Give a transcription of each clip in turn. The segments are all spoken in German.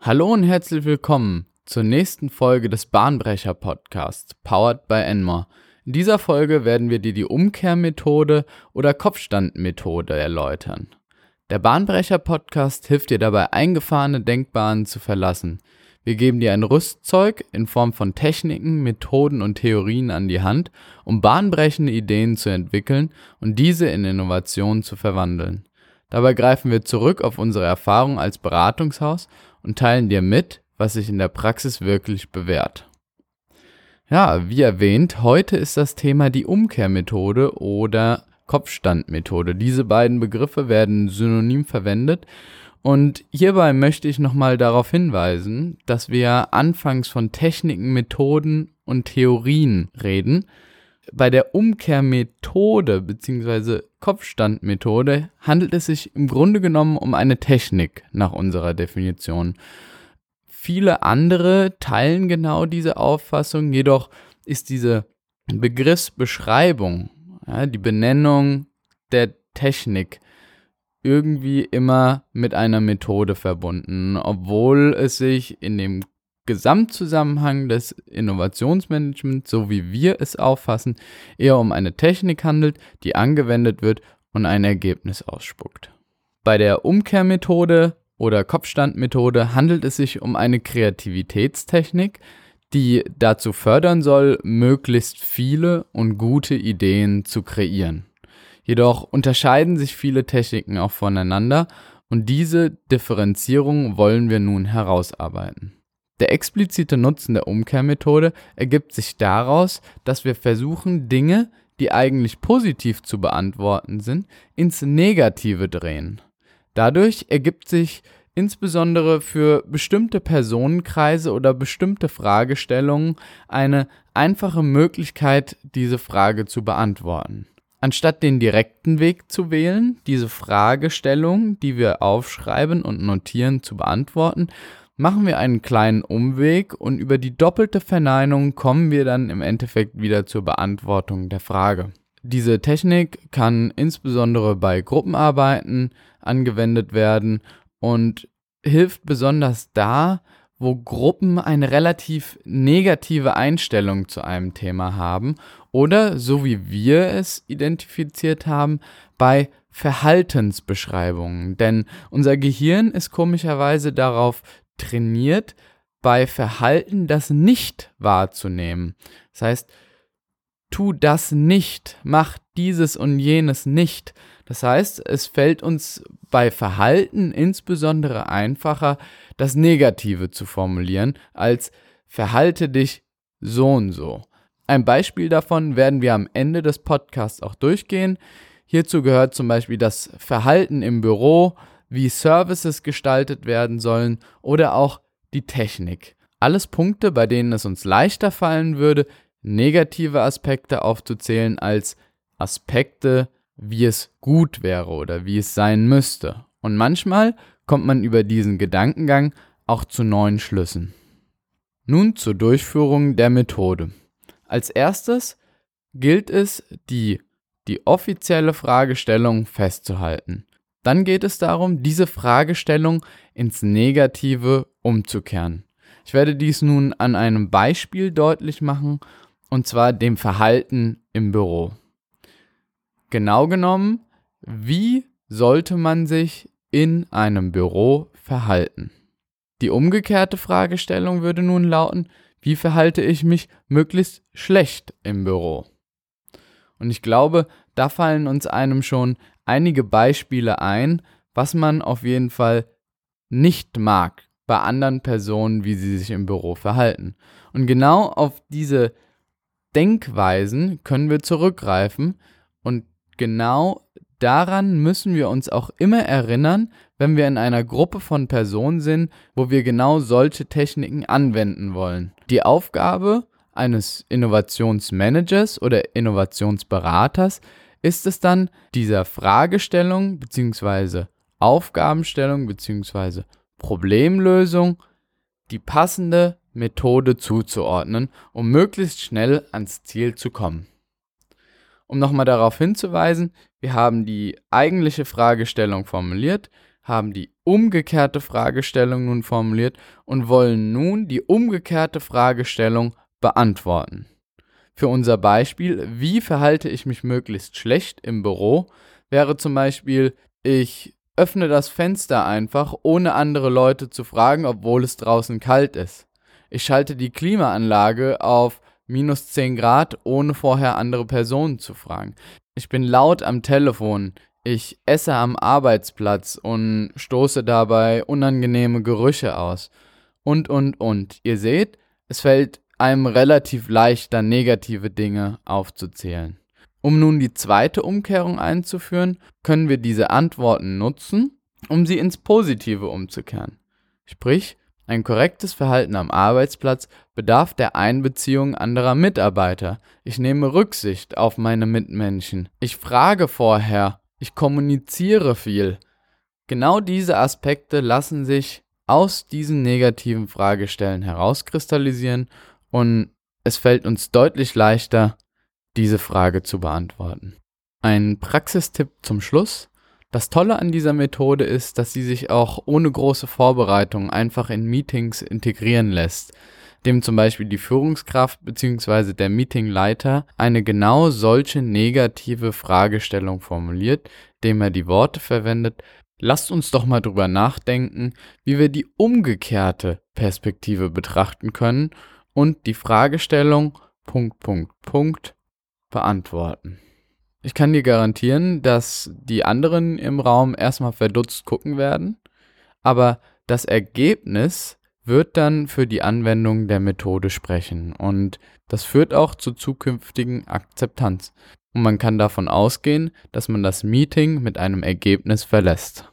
Hallo und herzlich willkommen zur nächsten Folge des Bahnbrecher Podcasts, powered by Enmore. In dieser Folge werden wir dir die Umkehrmethode oder Kopfstandmethode erläutern. Der Bahnbrecher Podcast hilft dir dabei, eingefahrene Denkbahnen zu verlassen. Wir geben dir ein Rüstzeug in Form von Techniken, Methoden und Theorien an die Hand, um bahnbrechende Ideen zu entwickeln und diese in Innovationen zu verwandeln. Dabei greifen wir zurück auf unsere Erfahrung als Beratungshaus und teilen dir mit, was sich in der Praxis wirklich bewährt. Ja, wie erwähnt, heute ist das Thema die Umkehrmethode oder Kopfstandmethode. Diese beiden Begriffe werden synonym verwendet und hierbei möchte ich nochmal darauf hinweisen, dass wir anfangs von Techniken, Methoden und Theorien reden. Bei der Umkehrmethode bzw. Kopfstandmethode handelt es sich im Grunde genommen um eine Technik nach unserer Definition. Viele andere teilen genau diese Auffassung, jedoch ist diese Begriffsbeschreibung, ja, die Benennung der Technik irgendwie immer mit einer Methode verbunden, obwohl es sich in dem Gesamtzusammenhang des Innovationsmanagements, so wie wir es auffassen, eher um eine Technik handelt, die angewendet wird und ein Ergebnis ausspuckt. Bei der Umkehrmethode oder Kopfstandmethode handelt es sich um eine Kreativitätstechnik, die dazu fördern soll, möglichst viele und gute Ideen zu kreieren. Jedoch unterscheiden sich viele Techniken auch voneinander und diese Differenzierung wollen wir nun herausarbeiten. Der explizite Nutzen der Umkehrmethode ergibt sich daraus, dass wir versuchen, Dinge, die eigentlich positiv zu beantworten sind, ins Negative drehen. Dadurch ergibt sich insbesondere für bestimmte Personenkreise oder bestimmte Fragestellungen eine einfache Möglichkeit, diese Frage zu beantworten. Anstatt den direkten Weg zu wählen, diese Fragestellung, die wir aufschreiben und notieren, zu beantworten, machen wir einen kleinen Umweg und über die doppelte Verneinung kommen wir dann im Endeffekt wieder zur Beantwortung der Frage. Diese Technik kann insbesondere bei Gruppenarbeiten angewendet werden und hilft besonders da, wo Gruppen eine relativ negative Einstellung zu einem Thema haben oder, so wie wir es identifiziert haben, bei Verhaltensbeschreibungen. Denn unser Gehirn ist komischerweise darauf trainiert, bei Verhalten das nicht wahrzunehmen. Das heißt, tu das nicht, mach dieses und jenes nicht. Das heißt, es fällt uns bei Verhalten insbesondere einfacher, das Negative zu formulieren, als verhalte dich so und so. Ein Beispiel davon werden wir am Ende des Podcasts auch durchgehen. Hierzu gehört zum Beispiel das Verhalten im Büro, wie Services gestaltet werden sollen oder auch die Technik. Alles Punkte, bei denen es uns leichter fallen würde, negative Aspekte aufzuzählen als Aspekte, wie es gut wäre oder wie es sein müsste. Und manchmal kommt man über diesen Gedankengang auch zu neuen Schlüssen. Nun zur Durchführung der Methode. Als erstes gilt es, die, die offizielle Fragestellung festzuhalten. Dann geht es darum, diese Fragestellung ins Negative umzukehren. Ich werde dies nun an einem Beispiel deutlich machen, und zwar dem Verhalten im Büro. Genau genommen, wie sollte man sich in einem Büro verhalten? Die umgekehrte Fragestellung würde nun lauten, wie verhalte ich mich möglichst schlecht im Büro? Und ich glaube, da fallen uns einem schon einige Beispiele ein, was man auf jeden Fall nicht mag bei anderen Personen, wie sie sich im Büro verhalten. Und genau auf diese Denkweisen können wir zurückgreifen und genau daran müssen wir uns auch immer erinnern, wenn wir in einer Gruppe von Personen sind, wo wir genau solche Techniken anwenden wollen. Die Aufgabe eines Innovationsmanagers oder Innovationsberaters ist es dann, dieser Fragestellung bzw. Aufgabenstellung bzw. Problemlösung die passende Methode zuzuordnen, um möglichst schnell ans Ziel zu kommen. Um nochmal darauf hinzuweisen, wir haben die eigentliche Fragestellung formuliert, haben die umgekehrte Fragestellung nun formuliert und wollen nun die umgekehrte Fragestellung beantworten. Für unser Beispiel, wie verhalte ich mich möglichst schlecht im Büro, wäre zum Beispiel, ich öffne das Fenster einfach, ohne andere Leute zu fragen, obwohl es draußen kalt ist. Ich schalte die Klimaanlage auf minus 10 Grad, ohne vorher andere Personen zu fragen. Ich bin laut am Telefon. Ich esse am Arbeitsplatz und stoße dabei unangenehme Gerüche aus. Und, und, und. Ihr seht, es fällt einem relativ leicht, dann negative Dinge aufzuzählen. Um nun die zweite Umkehrung einzuführen, können wir diese Antworten nutzen, um sie ins Positive umzukehren. Sprich, ein korrektes Verhalten am Arbeitsplatz bedarf der Einbeziehung anderer Mitarbeiter. Ich nehme Rücksicht auf meine Mitmenschen. Ich frage vorher. Ich kommuniziere viel. Genau diese Aspekte lassen sich aus diesen negativen Fragestellen herauskristallisieren und es fällt uns deutlich leichter, diese Frage zu beantworten. Ein Praxistipp zum Schluss. Das Tolle an dieser Methode ist, dass sie sich auch ohne große Vorbereitung einfach in Meetings integrieren lässt, dem zum Beispiel die Führungskraft bzw. der Meetingleiter eine genau solche negative Fragestellung formuliert, dem er die Worte verwendet, lasst uns doch mal drüber nachdenken, wie wir die umgekehrte Perspektive betrachten können und die Fragestellung Punkt, Punkt, Punkt beantworten. Ich kann dir garantieren, dass die anderen im Raum erstmal verdutzt gucken werden, aber das Ergebnis wird dann für die Anwendung der Methode sprechen und das führt auch zur zukünftigen Akzeptanz. Und man kann davon ausgehen, dass man das Meeting mit einem Ergebnis verlässt.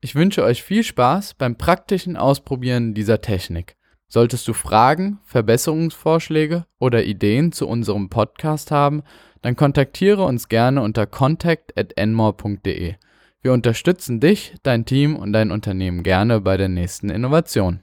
Ich wünsche euch viel Spaß beim praktischen Ausprobieren dieser Technik. Solltest du Fragen, Verbesserungsvorschläge oder Ideen zu unserem Podcast haben, dann kontaktiere uns gerne unter contact@enmore.de. Wir unterstützen dich, dein Team und dein Unternehmen gerne bei der nächsten Innovation.